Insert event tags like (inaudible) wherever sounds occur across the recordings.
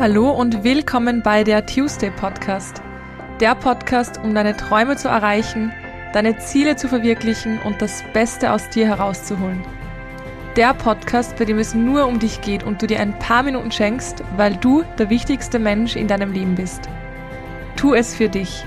Hallo und willkommen bei der Tuesday Podcast. Der Podcast, um deine Träume zu erreichen, deine Ziele zu verwirklichen und das Beste aus dir herauszuholen. Der Podcast, bei dem es nur um dich geht und du dir ein paar Minuten schenkst, weil du der wichtigste Mensch in deinem Leben bist. Tu es für dich.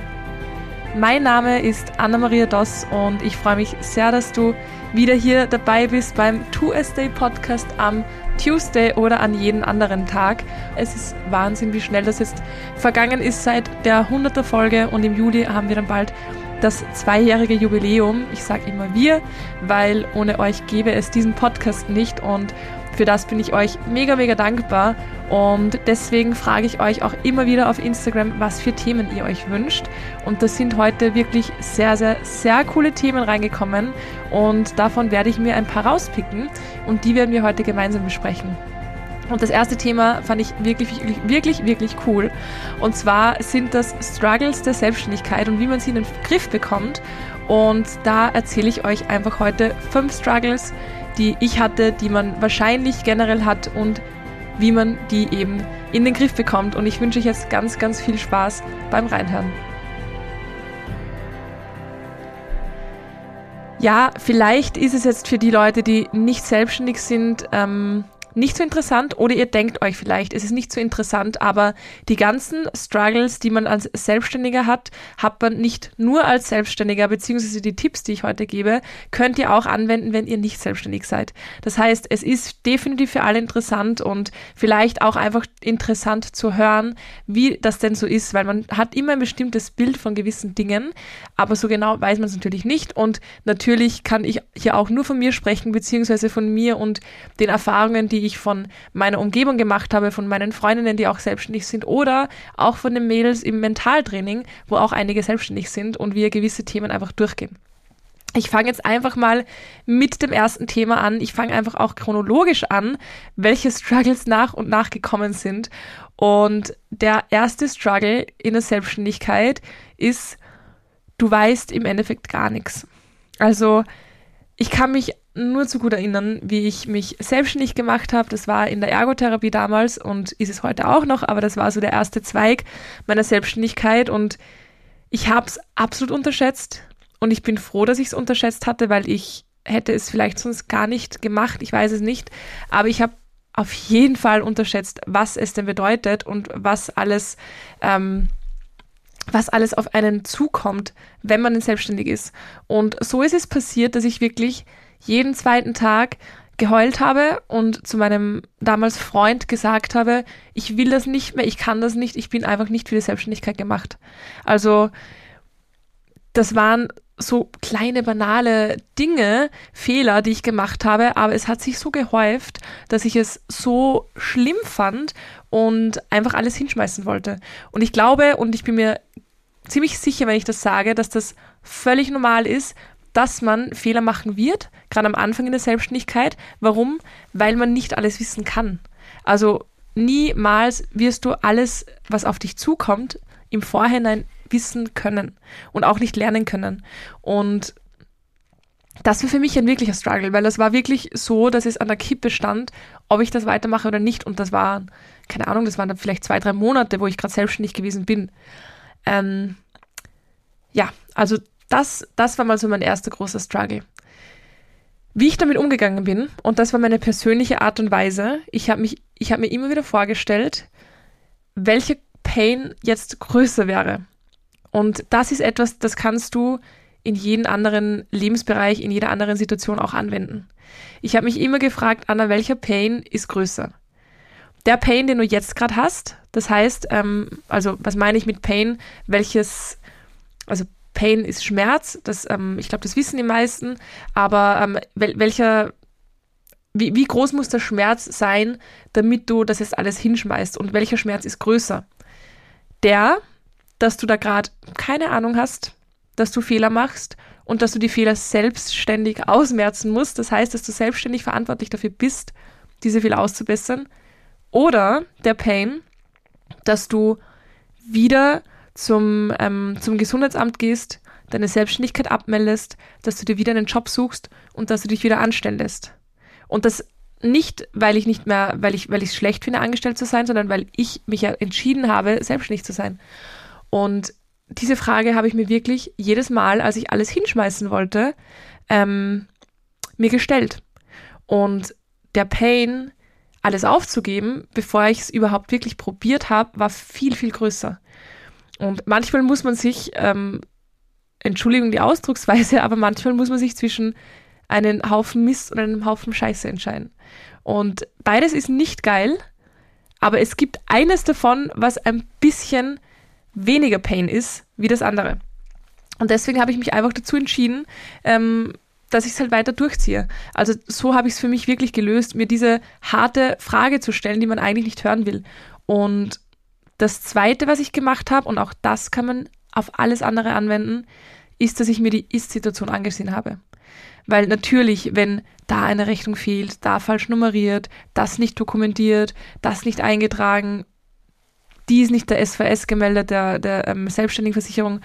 Mein Name ist Anna-Maria Doss und ich freue mich sehr, dass du wieder hier dabei bist beim Two Day Podcast am Tuesday oder an jeden anderen Tag. Es ist Wahnsinn, wie schnell das jetzt vergangen ist seit der 100. Folge und im Juli haben wir dann bald das zweijährige Jubiläum. Ich sage immer wir, weil ohne euch gäbe es diesen Podcast nicht und für das bin ich euch mega, mega dankbar und deswegen frage ich euch auch immer wieder auf Instagram, was für Themen ihr euch wünscht. Und da sind heute wirklich sehr, sehr, sehr coole Themen reingekommen und davon werde ich mir ein paar rauspicken und die werden wir heute gemeinsam besprechen. Und das erste Thema fand ich wirklich, wirklich, wirklich, wirklich cool. Und zwar sind das Struggles der Selbstständigkeit und wie man sie in den Griff bekommt. Und da erzähle ich euch einfach heute fünf Struggles, die ich hatte, die man wahrscheinlich generell hat und wie man die eben in den Griff bekommt. Und ich wünsche euch jetzt ganz, ganz viel Spaß beim Reinhören. Ja, vielleicht ist es jetzt für die Leute, die nicht selbstständig sind, ähm, nicht so interessant oder ihr denkt euch vielleicht, es ist nicht so interessant, aber die ganzen Struggles, die man als Selbstständiger hat, hat man nicht nur als Selbstständiger, beziehungsweise die Tipps, die ich heute gebe, könnt ihr auch anwenden, wenn ihr nicht selbstständig seid. Das heißt, es ist definitiv für alle interessant und vielleicht auch einfach interessant zu hören, wie das denn so ist, weil man hat immer ein bestimmtes Bild von gewissen Dingen, aber so genau weiß man es natürlich nicht und natürlich kann ich hier auch nur von mir sprechen, beziehungsweise von mir und den Erfahrungen, die ich von meiner Umgebung gemacht habe, von meinen Freundinnen, die auch selbstständig sind oder auch von den Mädels im Mentaltraining, wo auch einige selbstständig sind und wir gewisse Themen einfach durchgehen. Ich fange jetzt einfach mal mit dem ersten Thema an. Ich fange einfach auch chronologisch an, welche Struggles nach und nach gekommen sind. Und der erste Struggle in der Selbstständigkeit ist, du weißt im Endeffekt gar nichts. Also ich kann mich nur zu gut erinnern, wie ich mich selbstständig gemacht habe. Das war in der Ergotherapie damals und ist es heute auch noch, aber das war so der erste Zweig meiner Selbstständigkeit und ich habe es absolut unterschätzt und ich bin froh, dass ich es unterschätzt hatte, weil ich hätte es vielleicht sonst gar nicht gemacht, ich weiß es nicht, aber ich habe auf jeden Fall unterschätzt, was es denn bedeutet und was alles ähm, was alles auf einen zukommt, wenn man selbstständig ist. Und so ist es passiert, dass ich wirklich jeden zweiten Tag geheult habe und zu meinem damals Freund gesagt habe, ich will das nicht mehr, ich kann das nicht, ich bin einfach nicht für die Selbstständigkeit gemacht. Also das waren so kleine banale Dinge, Fehler, die ich gemacht habe, aber es hat sich so gehäuft, dass ich es so schlimm fand und einfach alles hinschmeißen wollte. Und ich glaube und ich bin mir ziemlich sicher, wenn ich das sage, dass das völlig normal ist, dass man Fehler machen wird, gerade am Anfang in der Selbstständigkeit. Warum? Weil man nicht alles wissen kann. Also niemals wirst du alles, was auf dich zukommt, im Vorhinein wissen können und auch nicht lernen können. Und das war für mich ein wirklicher Struggle, weil das war wirklich so, dass es an der Kippe stand, ob ich das weitermache oder nicht. Und das waren, keine Ahnung, das waren dann vielleicht zwei, drei Monate, wo ich gerade selbstständig gewesen bin. Ähm, ja, also das, das war mal so mein erster großer Struggle. Wie ich damit umgegangen bin, und das war meine persönliche Art und Weise, ich habe habe mir immer wieder vorgestellt, welche Pain jetzt größer wäre. Und das ist etwas, das kannst du in jeden anderen Lebensbereich, in jeder anderen Situation auch anwenden. Ich habe mich immer gefragt, Anna, welcher Pain ist größer? Der Pain, den du jetzt gerade hast, das heißt, ähm, also was meine ich mit Pain? Welches, also Pain ist Schmerz, das, ähm, ich glaube, das wissen die meisten, aber ähm, wel welcher, wie, wie groß muss der Schmerz sein, damit du das jetzt alles hinschmeißt? Und welcher Schmerz ist größer? Der, dass du da gerade keine Ahnung hast, dass du Fehler machst und dass du die Fehler selbstständig ausmerzen musst, das heißt, dass du selbstständig verantwortlich dafür bist, diese Fehler auszubessern, oder der Pain, dass du wieder zum, ähm, zum Gesundheitsamt gehst, deine Selbstständigkeit abmeldest, dass du dir wieder einen Job suchst und dass du dich wieder anstellen lässt. Und das nicht, weil ich nicht mehr, weil ich, weil ich es schlecht finde, angestellt zu sein, sondern weil ich mich ja entschieden habe, selbstständig zu sein. Und diese Frage habe ich mir wirklich jedes Mal, als ich alles hinschmeißen wollte, ähm, mir gestellt. Und der Pain, alles aufzugeben, bevor ich es überhaupt wirklich probiert habe, war viel, viel größer. Und manchmal muss man sich, ähm, Entschuldigung die Ausdrucksweise, (laughs) aber manchmal muss man sich zwischen einen Haufen Mist und einem Haufen Scheiße entscheiden. Und beides ist nicht geil, aber es gibt eines davon, was ein bisschen weniger Pain ist wie das andere. Und deswegen habe ich mich einfach dazu entschieden, ähm, dass ich es halt weiter durchziehe. Also so habe ich es für mich wirklich gelöst, mir diese harte Frage zu stellen, die man eigentlich nicht hören will. Und das Zweite, was ich gemacht habe, und auch das kann man auf alles andere anwenden, ist, dass ich mir die Ist-Situation angesehen habe. Weil natürlich, wenn da eine Rechnung fehlt, da falsch nummeriert, das nicht dokumentiert, das nicht eingetragen, dies nicht der SVS gemeldet, der, der ähm, Selbstständigenversicherung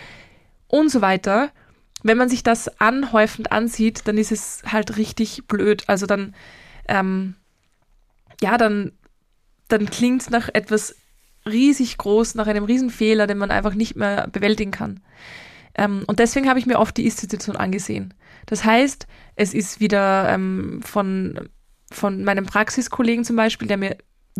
und so weiter, wenn man sich das anhäufend ansieht, dann ist es halt richtig blöd. Also dann, ähm, ja, dann, dann klingt es nach etwas riesig groß, nach einem riesen Fehler, den man einfach nicht mehr bewältigen kann. Ähm, und deswegen habe ich mir oft die Ist-Situation angesehen. Das heißt, es ist wieder ähm, von, von meinem Praxiskollegen zum Beispiel, der mir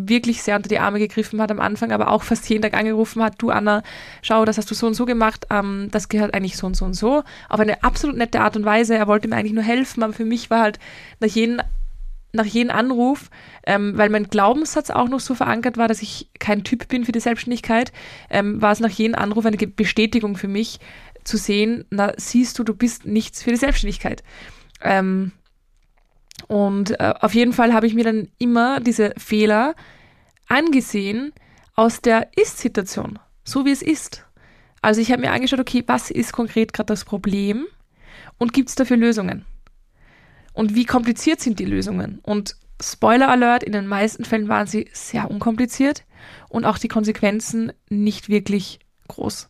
wirklich sehr unter die Arme gegriffen hat am Anfang, aber auch fast jeden Tag angerufen hat, du Anna, schau, das hast du so und so gemacht, ähm, das gehört eigentlich so und so und so, auf eine absolut nette Art und Weise. Er wollte mir eigentlich nur helfen, aber für mich war halt nach jedem, nach jedem Anruf, ähm, weil mein Glaubenssatz auch noch so verankert war, dass ich kein Typ bin für die Selbstständigkeit, ähm, war es nach jedem Anruf eine Bestätigung für mich, zu sehen, na, siehst du, du bist nichts für die Selbstständigkeit. Ähm, und äh, auf jeden Fall habe ich mir dann immer diese Fehler angesehen aus der Ist-Situation, so wie es ist. Also ich habe mir angeschaut, okay, was ist konkret gerade das Problem und gibt es dafür Lösungen? Und wie kompliziert sind die Lösungen? Und Spoiler Alert, in den meisten Fällen waren sie sehr unkompliziert und auch die Konsequenzen nicht wirklich groß.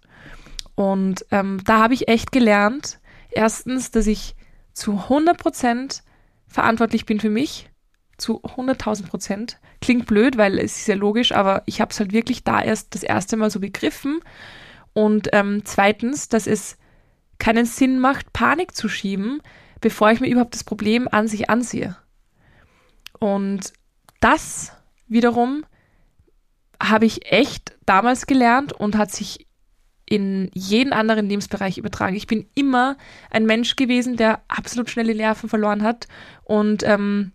Und ähm, da habe ich echt gelernt, erstens, dass ich zu 100 Prozent verantwortlich bin für mich, zu 100.000 Prozent. Klingt blöd, weil es ist ja logisch, aber ich habe es halt wirklich da erst das erste Mal so begriffen. Und ähm, zweitens, dass es keinen Sinn macht, Panik zu schieben, bevor ich mir überhaupt das Problem an sich ansehe. Und das wiederum habe ich echt damals gelernt und hat sich in jeden anderen Lebensbereich übertragen. Ich bin immer ein Mensch gewesen, der absolut schnelle Nerven verloren hat und ähm,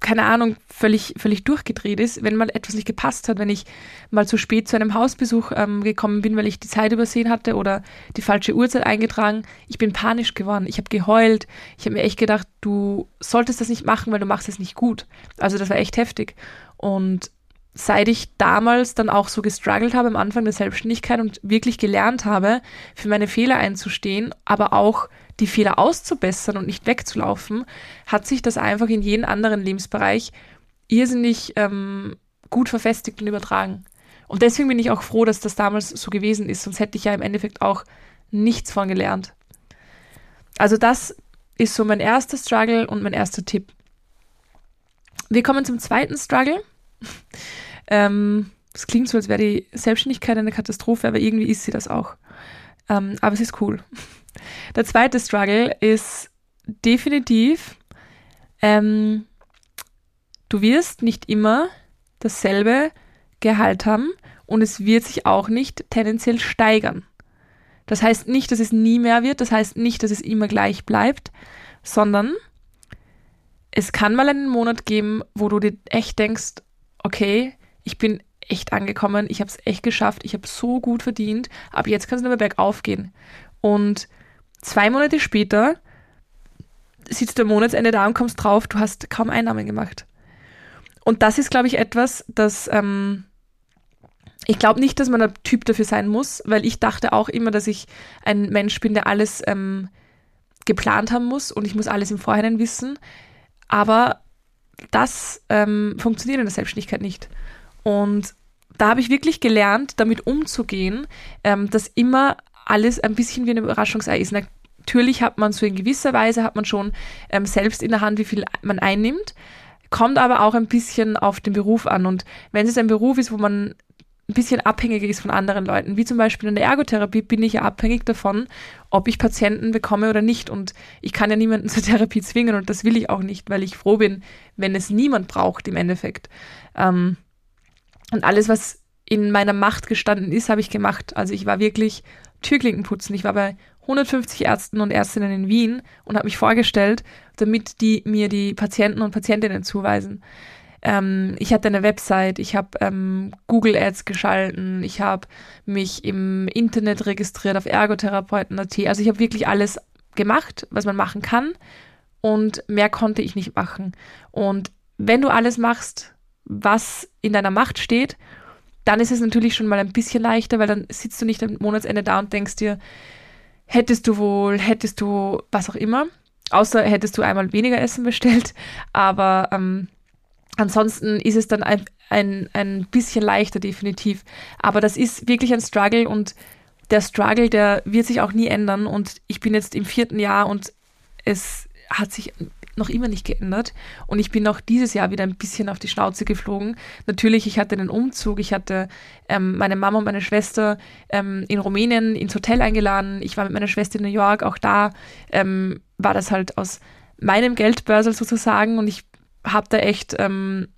keine Ahnung, völlig, völlig durchgedreht ist, wenn mal etwas nicht gepasst hat, wenn ich mal zu spät zu einem Hausbesuch ähm, gekommen bin, weil ich die Zeit übersehen hatte oder die falsche Uhrzeit eingetragen. Ich bin panisch geworden. Ich habe geheult. Ich habe mir echt gedacht, du solltest das nicht machen, weil du machst es nicht gut. Also das war echt heftig. Und seit ich damals dann auch so gestruggelt habe am Anfang der Selbstständigkeit und wirklich gelernt habe, für meine Fehler einzustehen, aber auch die Fehler auszubessern und nicht wegzulaufen, hat sich das einfach in jeden anderen Lebensbereich irrsinnig ähm, gut verfestigt und übertragen. Und deswegen bin ich auch froh, dass das damals so gewesen ist, sonst hätte ich ja im Endeffekt auch nichts von gelernt. Also das ist so mein erster Struggle und mein erster Tipp. Wir kommen zum zweiten Struggle. Ähm, es klingt so, als wäre die Selbstständigkeit eine Katastrophe, aber irgendwie ist sie das auch. Ähm, aber es ist cool. (laughs) Der zweite Struggle ist definitiv, ähm, du wirst nicht immer dasselbe Gehalt haben und es wird sich auch nicht tendenziell steigern. Das heißt nicht, dass es nie mehr wird, das heißt nicht, dass es immer gleich bleibt, sondern es kann mal einen Monat geben, wo du dir echt denkst, okay, ich bin echt angekommen, ich habe es echt geschafft, ich habe so gut verdient, aber jetzt kann es nur mehr bergauf gehen. Und zwei Monate später sitzt du am Monatsende da und kommst drauf, du hast kaum Einnahmen gemacht. Und das ist, glaube ich, etwas, das ähm, ich glaube nicht, dass man ein Typ dafür sein muss, weil ich dachte auch immer, dass ich ein Mensch bin, der alles ähm, geplant haben muss und ich muss alles im Vorhinein wissen. Aber das ähm, funktioniert in der Selbstständigkeit nicht. Und da habe ich wirklich gelernt, damit umzugehen, ähm, dass immer alles ein bisschen wie ein Überraschungsei ist. Natürlich hat man so in gewisser Weise, hat man schon ähm, selbst in der Hand, wie viel man einnimmt. Kommt aber auch ein bisschen auf den Beruf an. Und wenn es ein Beruf ist, wo man ein bisschen abhängiger ist von anderen Leuten, wie zum Beispiel in der Ergotherapie, bin ich ja abhängig davon, ob ich Patienten bekomme oder nicht. Und ich kann ja niemanden (laughs) zur Therapie zwingen und das will ich auch nicht, weil ich froh bin, wenn es niemand braucht im Endeffekt. Ähm, und alles, was in meiner Macht gestanden ist, habe ich gemacht. Also ich war wirklich Türklinken putzen. Ich war bei 150 Ärzten und Ärztinnen in Wien und habe mich vorgestellt, damit die mir die Patienten und Patientinnen zuweisen. Ähm, ich hatte eine Website, ich habe ähm, Google Ads geschalten, ich habe mich im Internet registriert auf Ergotherapeuten.at. Also ich habe wirklich alles gemacht, was man machen kann und mehr konnte ich nicht machen. Und wenn du alles machst, was in deiner Macht steht, dann ist es natürlich schon mal ein bisschen leichter, weil dann sitzt du nicht am Monatsende da und denkst dir, hättest du wohl, hättest du was auch immer. Außer hättest du einmal weniger Essen bestellt. Aber ähm, ansonsten ist es dann ein, ein, ein bisschen leichter, definitiv. Aber das ist wirklich ein Struggle und der Struggle, der wird sich auch nie ändern. Und ich bin jetzt im vierten Jahr und es hat sich noch immer nicht geändert. Und ich bin auch dieses Jahr wieder ein bisschen auf die Schnauze geflogen. Natürlich, ich hatte den Umzug, ich hatte ähm, meine Mama und meine Schwester ähm, in Rumänien ins Hotel eingeladen. Ich war mit meiner Schwester in New York, auch da ähm, war das halt aus meinem Geldbörsel sozusagen und ich habe da echt ähm,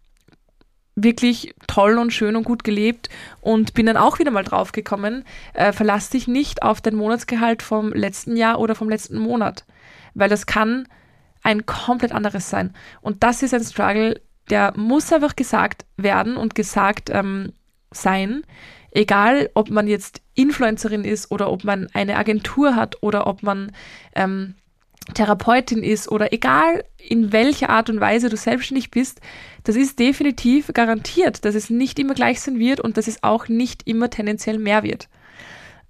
wirklich toll und schön und gut gelebt und bin dann auch wieder mal draufgekommen, äh, verlass dich nicht auf dein Monatsgehalt vom letzten Jahr oder vom letzten Monat, weil das kann ein komplett anderes sein. Und das ist ein Struggle, der muss einfach gesagt werden und gesagt ähm, sein. Egal, ob man jetzt Influencerin ist oder ob man eine Agentur hat oder ob man ähm, Therapeutin ist oder egal in welcher Art und Weise du selbstständig bist, das ist definitiv garantiert, dass es nicht immer gleich sein wird und dass es auch nicht immer tendenziell mehr wird.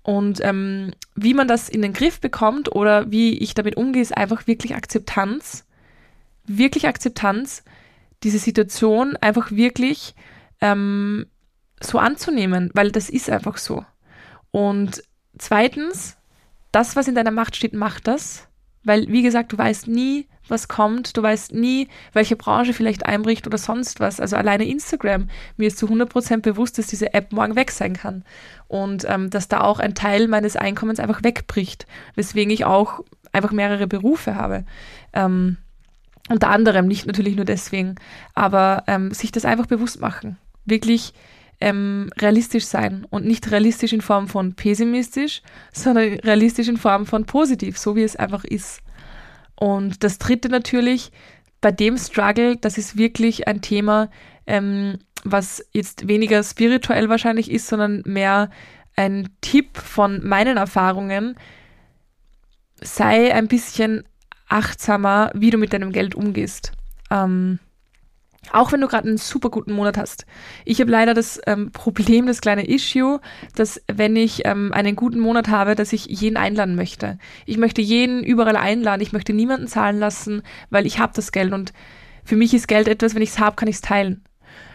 Und ähm, wie man das in den Griff bekommt oder wie ich damit umgehe, ist einfach wirklich Akzeptanz. Wirklich Akzeptanz, diese Situation einfach wirklich ähm, so anzunehmen, weil das ist einfach so. Und zweitens, das, was in deiner Macht steht, macht das. Weil, wie gesagt, du weißt nie, was kommt. Du weißt nie, welche Branche vielleicht einbricht oder sonst was. Also alleine Instagram. Mir ist zu 100% bewusst, dass diese App morgen weg sein kann. Und ähm, dass da auch ein Teil meines Einkommens einfach wegbricht. Weswegen ich auch einfach mehrere Berufe habe. Ähm, unter anderem, nicht natürlich nur deswegen, aber ähm, sich das einfach bewusst machen. Wirklich ähm, realistisch sein und nicht realistisch in Form von pessimistisch, (laughs) sondern realistisch in Form von positiv, so wie es einfach ist. Und das dritte natürlich, bei dem Struggle, das ist wirklich ein Thema, ähm, was jetzt weniger spirituell wahrscheinlich ist, sondern mehr ein Tipp von meinen Erfahrungen. Sei ein bisschen achtsamer, wie du mit deinem Geld umgehst. Ähm, auch wenn du gerade einen super guten Monat hast. Ich habe leider das ähm, Problem, das kleine Issue, dass wenn ich ähm, einen guten Monat habe, dass ich jeden einladen möchte. Ich möchte jeden überall einladen. Ich möchte niemanden zahlen lassen, weil ich habe das Geld und für mich ist Geld etwas, wenn ich es habe, kann ich es teilen.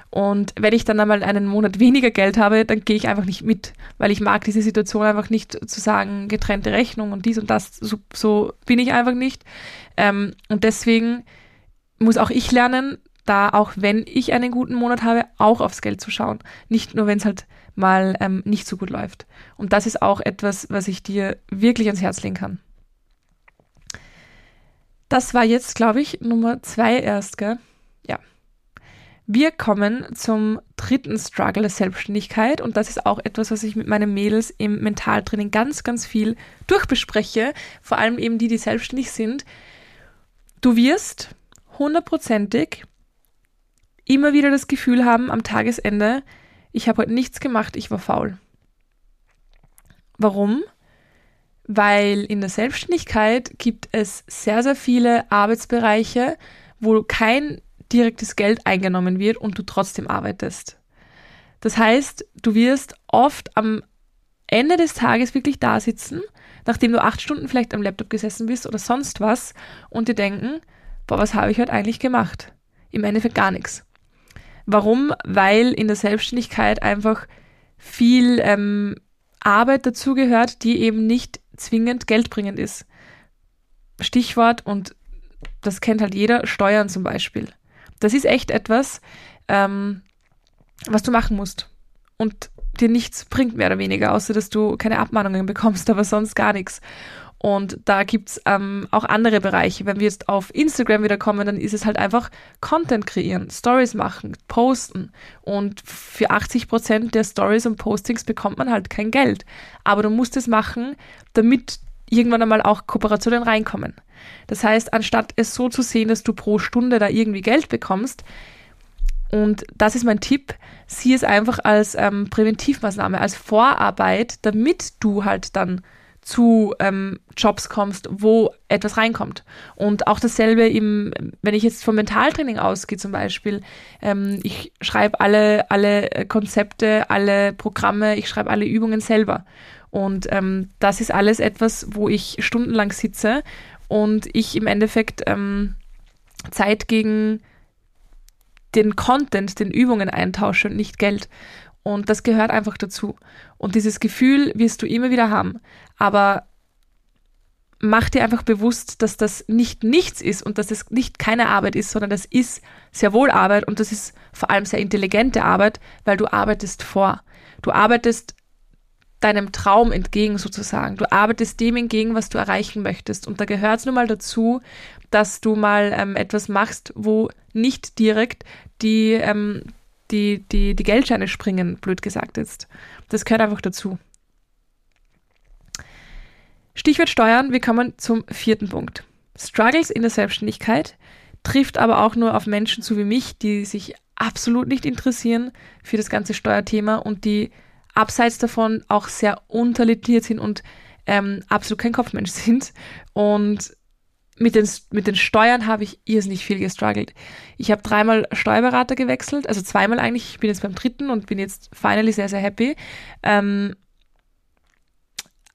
Und wenn ich dann einmal einen Monat weniger Geld habe, dann gehe ich einfach nicht mit, weil ich mag diese Situation einfach nicht zu sagen, getrennte Rechnung und dies und das. So, so bin ich einfach nicht. Ähm, und deswegen muss auch ich lernen, da auch wenn ich einen guten Monat habe, auch aufs Geld zu schauen. Nicht nur, wenn es halt mal ähm, nicht so gut läuft. Und das ist auch etwas, was ich dir wirklich ans Herz legen kann. Das war jetzt, glaube ich, Nummer zwei erst, gell? Ja. Wir kommen zum dritten Struggle der Selbstständigkeit und das ist auch etwas, was ich mit meinen Mädels im Mentaltraining ganz, ganz viel durchbespreche, vor allem eben die, die selbstständig sind. Du wirst hundertprozentig immer wieder das Gefühl haben am Tagesende, ich habe heute nichts gemacht, ich war faul. Warum? Weil in der Selbstständigkeit gibt es sehr, sehr viele Arbeitsbereiche, wo kein direktes Geld eingenommen wird und du trotzdem arbeitest. Das heißt, du wirst oft am Ende des Tages wirklich da sitzen, nachdem du acht Stunden vielleicht am Laptop gesessen bist oder sonst was und dir denken, boah, was habe ich heute eigentlich gemacht? Im Endeffekt gar nichts. Warum? Weil in der Selbstständigkeit einfach viel ähm, Arbeit dazugehört, die eben nicht zwingend geldbringend ist. Stichwort, und das kennt halt jeder, Steuern zum Beispiel. Das ist echt etwas, ähm, was du machen musst. Und dir nichts bringt, mehr oder weniger, außer dass du keine Abmahnungen bekommst, (laughs) aber sonst gar nichts. Und da gibt's ähm, auch andere Bereiche. Wenn wir jetzt auf Instagram wieder kommen, dann ist es halt einfach Content kreieren, Stories machen, posten. Und für 80 Prozent der Stories und Postings bekommt man halt kein Geld. Aber du musst es machen, damit irgendwann einmal auch Kooperationen reinkommen. Das heißt, anstatt es so zu sehen, dass du pro Stunde da irgendwie Geld bekommst, und das ist mein Tipp, sieh es einfach als ähm, Präventivmaßnahme, als Vorarbeit, damit du halt dann zu ähm, Jobs kommst, wo etwas reinkommt. Und auch dasselbe im, wenn ich jetzt vom Mentaltraining ausgehe zum Beispiel, ähm, ich schreibe alle, alle Konzepte, alle Programme, ich schreibe alle Übungen selber. Und ähm, das ist alles etwas, wo ich stundenlang sitze und ich im Endeffekt ähm, Zeit gegen den Content, den Übungen eintausche und nicht Geld. Und das gehört einfach dazu. Und dieses Gefühl wirst du immer wieder haben. Aber mach dir einfach bewusst, dass das nicht nichts ist und dass es nicht keine Arbeit ist, sondern das ist sehr wohl Arbeit und das ist vor allem sehr intelligente Arbeit, weil du arbeitest vor. Du arbeitest deinem Traum entgegen sozusagen. Du arbeitest dem entgegen, was du erreichen möchtest. Und da gehört es nun mal dazu, dass du mal ähm, etwas machst, wo nicht direkt die, ähm, die, die, die Geldscheine springen, blöd gesagt jetzt. Das gehört einfach dazu. Stichwort Steuern, wir kommen zum vierten Punkt. Struggles in der Selbstständigkeit trifft aber auch nur auf Menschen zu wie mich, die sich absolut nicht interessieren für das ganze Steuerthema und die abseits davon auch sehr untalentiert sind und ähm, absolut kein Kopfmensch (laughs) sind. Und mit den, mit den Steuern habe ich irrsinnig viel gestruggelt. Ich habe dreimal Steuerberater gewechselt, also zweimal eigentlich. Ich bin jetzt beim dritten und bin jetzt finally sehr, sehr happy. Ähm,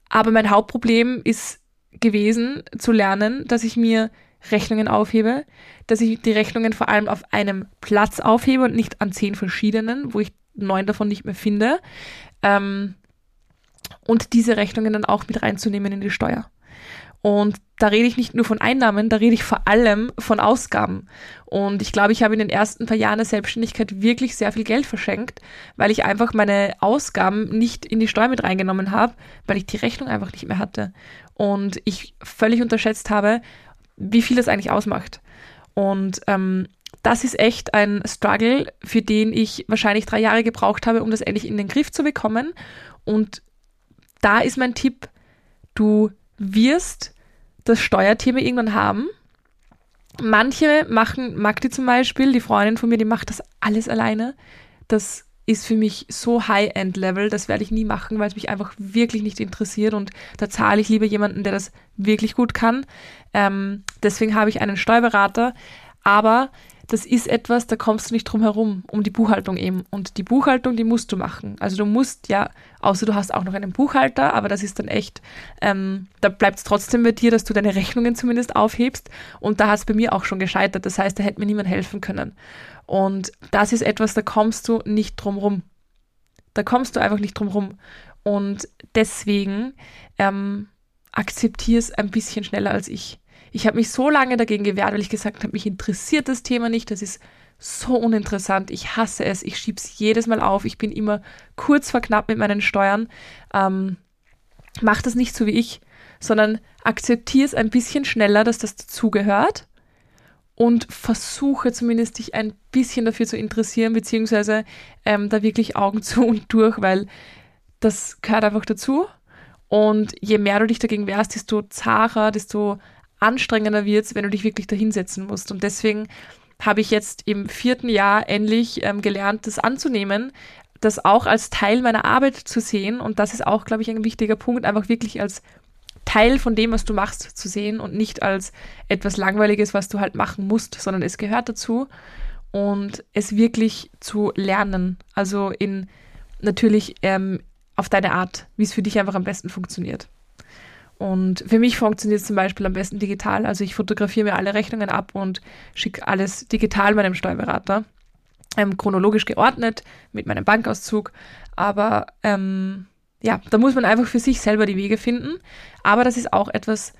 aber mein Hauptproblem ist gewesen, zu lernen, dass ich mir Rechnungen aufhebe, dass ich die Rechnungen vor allem auf einem Platz aufhebe und nicht an zehn verschiedenen, wo ich neun davon nicht mehr finde. Ähm, und diese Rechnungen dann auch mit reinzunehmen in die Steuer. Und da rede ich nicht nur von Einnahmen, da rede ich vor allem von Ausgaben. Und ich glaube, ich habe in den ersten paar Jahren der Selbstständigkeit wirklich sehr viel Geld verschenkt, weil ich einfach meine Ausgaben nicht in die Steuer mit reingenommen habe, weil ich die Rechnung einfach nicht mehr hatte. Und ich völlig unterschätzt habe, wie viel das eigentlich ausmacht. Und ähm, das ist echt ein Struggle, für den ich wahrscheinlich drei Jahre gebraucht habe, um das endlich in den Griff zu bekommen. Und da ist mein Tipp, du wirst das Steuerthema irgendwann haben. Manche machen, Magdi zum Beispiel, die Freundin von mir, die macht das alles alleine. Das ist für mich so High-End-Level, das werde ich nie machen, weil es mich einfach wirklich nicht interessiert und da zahle ich lieber jemanden, der das wirklich gut kann. Ähm, deswegen habe ich einen Steuerberater, aber das ist etwas, da kommst du nicht drum herum, um die Buchhaltung eben. Und die Buchhaltung, die musst du machen. Also du musst ja, außer du hast auch noch einen Buchhalter, aber das ist dann echt, ähm, da bleibt es trotzdem bei dir, dass du deine Rechnungen zumindest aufhebst. Und da hat es bei mir auch schon gescheitert. Das heißt, da hätte mir niemand helfen können. Und das ist etwas, da kommst du nicht drum rum. Da kommst du einfach nicht drum rum. Und deswegen ähm, akzeptier es ein bisschen schneller als ich. Ich habe mich so lange dagegen gewehrt, weil ich gesagt habe, mich interessiert das Thema nicht, das ist so uninteressant, ich hasse es, ich schiebe es jedes Mal auf, ich bin immer kurz vor knapp mit meinen Steuern. Ähm, mach das nicht so wie ich, sondern akzeptiere es ein bisschen schneller, dass das dazugehört und versuche zumindest dich ein bisschen dafür zu interessieren, beziehungsweise ähm, da wirklich Augen (laughs) zu und durch, weil das gehört einfach dazu. Und je mehr du dich dagegen wehrst, desto zacher, desto anstrengender wird wenn du dich wirklich dahinsetzen musst. Und deswegen habe ich jetzt im vierten Jahr endlich ähm, gelernt, das anzunehmen, das auch als Teil meiner Arbeit zu sehen. Und das ist auch, glaube ich, ein wichtiger Punkt, einfach wirklich als Teil von dem, was du machst, zu sehen und nicht als etwas Langweiliges, was du halt machen musst, sondern es gehört dazu und es wirklich zu lernen. Also in natürlich ähm, auf deine Art, wie es für dich einfach am besten funktioniert. Und für mich funktioniert es zum Beispiel am besten digital. Also ich fotografiere mir alle Rechnungen ab und schicke alles digital meinem Steuerberater. Ähm, chronologisch geordnet mit meinem Bankauszug. Aber ähm, ja, da muss man einfach für sich selber die Wege finden. Aber das ist auch etwas,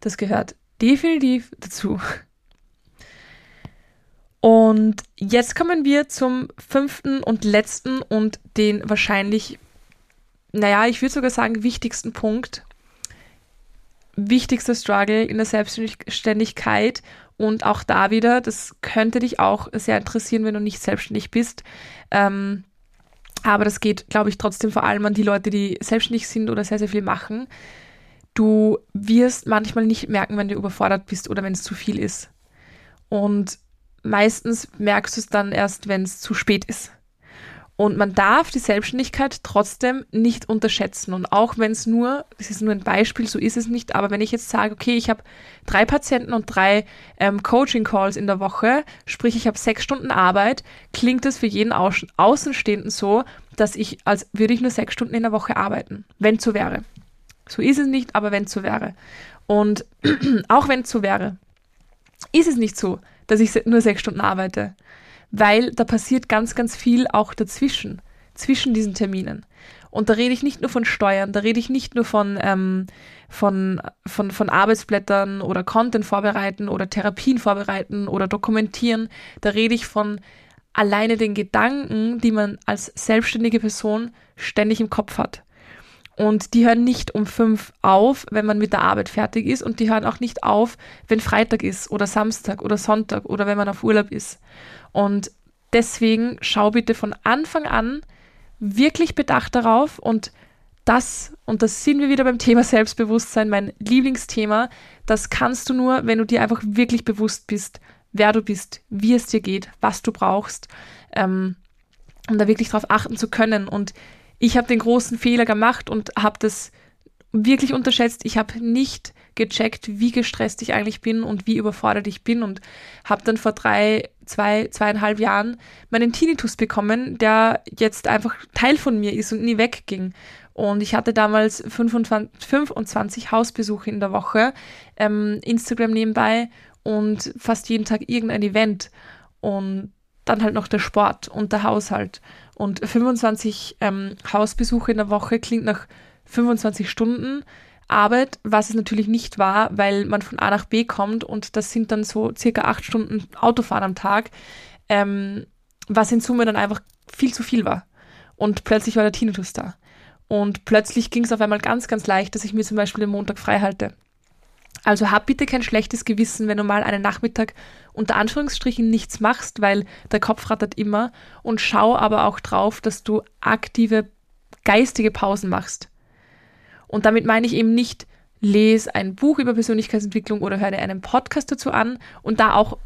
das gehört definitiv dazu. Und jetzt kommen wir zum fünften und letzten und den wahrscheinlich, naja, ich würde sogar sagen, wichtigsten Punkt. Wichtigster Struggle in der Selbstständigkeit und auch da wieder, das könnte dich auch sehr interessieren, wenn du nicht selbstständig bist. Ähm, aber das geht, glaube ich, trotzdem vor allem an die Leute, die selbstständig sind oder sehr, sehr viel machen. Du wirst manchmal nicht merken, wenn du überfordert bist oder wenn es zu viel ist. Und meistens merkst du es dann erst, wenn es zu spät ist. Und man darf die Selbstständigkeit trotzdem nicht unterschätzen. Und auch wenn es nur, das ist nur ein Beispiel, so ist es nicht, aber wenn ich jetzt sage, okay, ich habe drei Patienten und drei ähm, Coaching-Calls in der Woche, sprich ich habe sechs Stunden Arbeit, klingt das für jeden Au Außenstehenden so, dass ich, als würde ich nur sechs Stunden in der Woche arbeiten, wenn so wäre. So ist es nicht, aber wenn so wäre. Und (clears throat) auch wenn es so wäre, ist es nicht so, dass ich nur sechs Stunden arbeite weil da passiert ganz, ganz viel auch dazwischen, zwischen diesen Terminen. Und da rede ich nicht nur von Steuern, da rede ich nicht nur von, ähm, von, von, von Arbeitsblättern oder Content vorbereiten oder Therapien vorbereiten oder dokumentieren. Da rede ich von alleine den Gedanken, die man als selbstständige Person ständig im Kopf hat. Und die hören nicht um fünf auf, wenn man mit der Arbeit fertig ist. Und die hören auch nicht auf, wenn Freitag ist oder Samstag oder Sonntag oder wenn man auf Urlaub ist. Und deswegen schau bitte von Anfang an wirklich bedacht darauf und das, und das sind wir wieder beim Thema Selbstbewusstsein, mein Lieblingsthema, das kannst du nur, wenn du dir einfach wirklich bewusst bist, wer du bist, wie es dir geht, was du brauchst, ähm, um da wirklich darauf achten zu können. Und ich habe den großen Fehler gemacht und habe das wirklich unterschätzt. Ich habe nicht gecheckt, wie gestresst ich eigentlich bin und wie überfordert ich bin und habe dann vor drei, zwei, zweieinhalb Jahren meinen Tinnitus bekommen, der jetzt einfach Teil von mir ist und nie wegging. Und ich hatte damals 25, 25 Hausbesuche in der Woche, ähm, Instagram nebenbei und fast jeden Tag irgendein Event. Und dann halt noch der Sport und der Haushalt. Und 25 ähm, Hausbesuche in der Woche klingt nach 25 Stunden. Arbeit, was es natürlich nicht war, weil man von A nach B kommt und das sind dann so circa acht Stunden Autofahren am Tag, ähm, was in Summe dann einfach viel zu viel war. Und plötzlich war der Tinnitus da. Und plötzlich ging es auf einmal ganz, ganz leicht, dass ich mir zum Beispiel den Montag frei halte. Also hab bitte kein schlechtes Gewissen, wenn du mal einen Nachmittag unter Anführungsstrichen nichts machst, weil der Kopf rattert immer. Und schau aber auch drauf, dass du aktive geistige Pausen machst. Und damit meine ich eben nicht, lese ein Buch über Persönlichkeitsentwicklung oder höre dir einen Podcast dazu an und da auch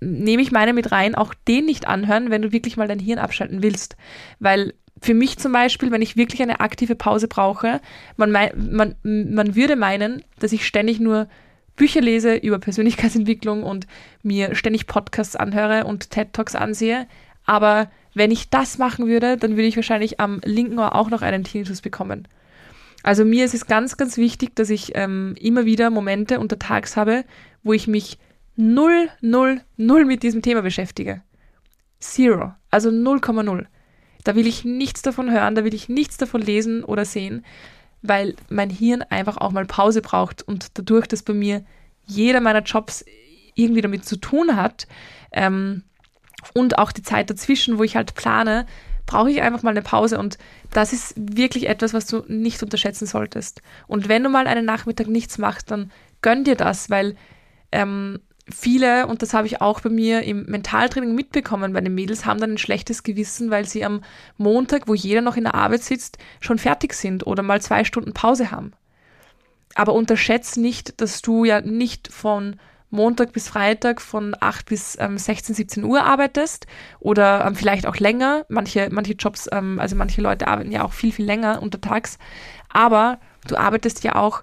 nehme ich meine mit rein, auch den nicht anhören, wenn du wirklich mal dein Hirn abschalten willst. Weil für mich zum Beispiel, wenn ich wirklich eine aktive Pause brauche, man, man, man würde meinen, dass ich ständig nur Bücher lese über Persönlichkeitsentwicklung und mir ständig Podcasts anhöre und TED Talks ansehe. Aber wenn ich das machen würde, dann würde ich wahrscheinlich am linken Ohr auch noch einen Tinnitus bekommen. Also mir ist es ganz, ganz wichtig, dass ich ähm, immer wieder Momente untertags habe, wo ich mich null, null, null mit diesem Thema beschäftige. Zero. Also 0,0. Da will ich nichts davon hören, da will ich nichts davon lesen oder sehen, weil mein Hirn einfach auch mal Pause braucht und dadurch, dass bei mir jeder meiner Jobs irgendwie damit zu tun hat ähm, und auch die Zeit dazwischen, wo ich halt plane, brauche ich einfach mal eine Pause und das ist wirklich etwas, was du nicht unterschätzen solltest. Und wenn du mal einen Nachmittag nichts machst, dann gönn dir das, weil ähm, viele, und das habe ich auch bei mir im Mentaltraining mitbekommen, bei den Mädels haben dann ein schlechtes Gewissen, weil sie am Montag, wo jeder noch in der Arbeit sitzt, schon fertig sind oder mal zwei Stunden Pause haben. Aber unterschätz nicht, dass du ja nicht von Montag bis Freitag von 8 bis ähm, 16, 17 Uhr arbeitest oder ähm, vielleicht auch länger. Manche, manche Jobs, ähm, also manche Leute arbeiten ja auch viel, viel länger untertags. Aber du arbeitest ja auch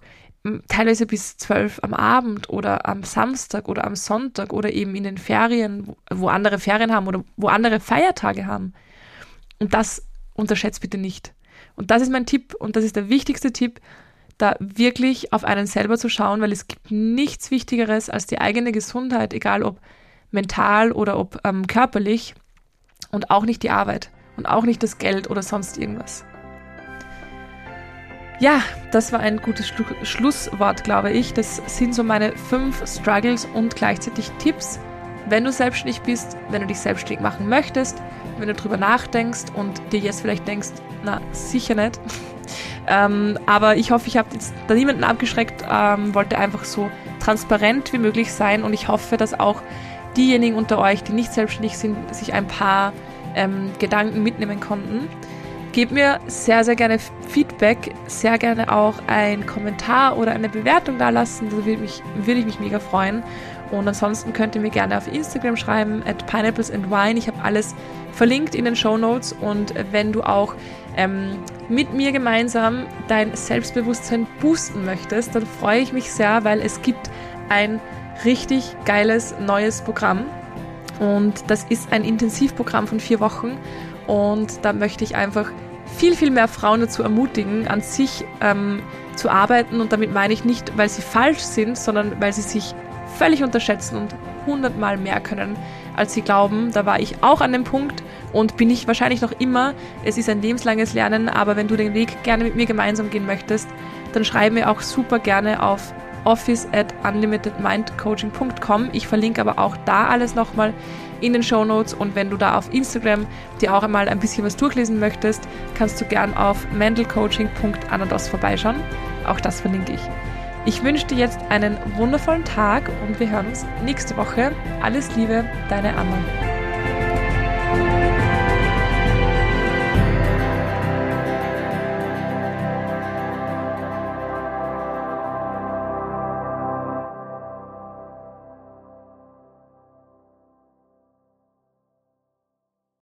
teilweise bis 12 am Abend oder am Samstag oder am Sonntag oder eben in den Ferien, wo, wo andere Ferien haben oder wo andere Feiertage haben. Und das unterschätzt bitte nicht. Und das ist mein Tipp und das ist der wichtigste Tipp, da wirklich auf einen selber zu schauen, weil es gibt nichts Wichtigeres als die eigene Gesundheit, egal ob mental oder ob ähm, körperlich und auch nicht die Arbeit und auch nicht das Geld oder sonst irgendwas. Ja, das war ein gutes Schlu Schlusswort, glaube ich. Das sind so meine fünf Struggles und gleichzeitig Tipps, wenn du selbstständig bist, wenn du dich selbstständig machen möchtest, wenn du drüber nachdenkst und dir jetzt vielleicht denkst, na, sicher nicht. (laughs) ähm, aber ich hoffe, ich habe jetzt da niemanden abgeschreckt, ähm, wollte einfach so transparent wie möglich sein und ich hoffe, dass auch diejenigen unter euch, die nicht selbstständig sind, sich ein paar ähm, Gedanken mitnehmen konnten. Gebt mir sehr, sehr gerne Feedback, sehr gerne auch ein Kommentar oder eine Bewertung da lassen. Da würde, mich, würde ich mich mega freuen. Und ansonsten könnt ihr mir gerne auf Instagram schreiben, at pineapples and wine. Ich habe alles verlinkt in den Show Notes. Und wenn du auch ähm, mit mir gemeinsam dein Selbstbewusstsein boosten möchtest, dann freue ich mich sehr, weil es gibt ein richtig geiles neues Programm. Und das ist ein Intensivprogramm von vier Wochen. Und da möchte ich einfach viel, viel mehr Frauen dazu ermutigen, an sich ähm, zu arbeiten. Und damit meine ich nicht, weil sie falsch sind, sondern weil sie sich völlig unterschätzen und hundertmal mehr können, als sie glauben. Da war ich auch an dem Punkt und bin ich wahrscheinlich noch immer. Es ist ein lebenslanges Lernen, aber wenn du den Weg gerne mit mir gemeinsam gehen möchtest, dann schreib mir auch super gerne auf office at unlimitedmindcoaching.com. Ich verlinke aber auch da alles nochmal in den Show Notes und wenn du da auf Instagram dir auch einmal ein bisschen was durchlesen möchtest, kannst du gern auf mentalcoaching.anados vorbeischauen. Auch das verlinke ich. Ich wünsche dir jetzt einen wundervollen Tag und wir hören uns nächste Woche. Alles Liebe, deine Anna.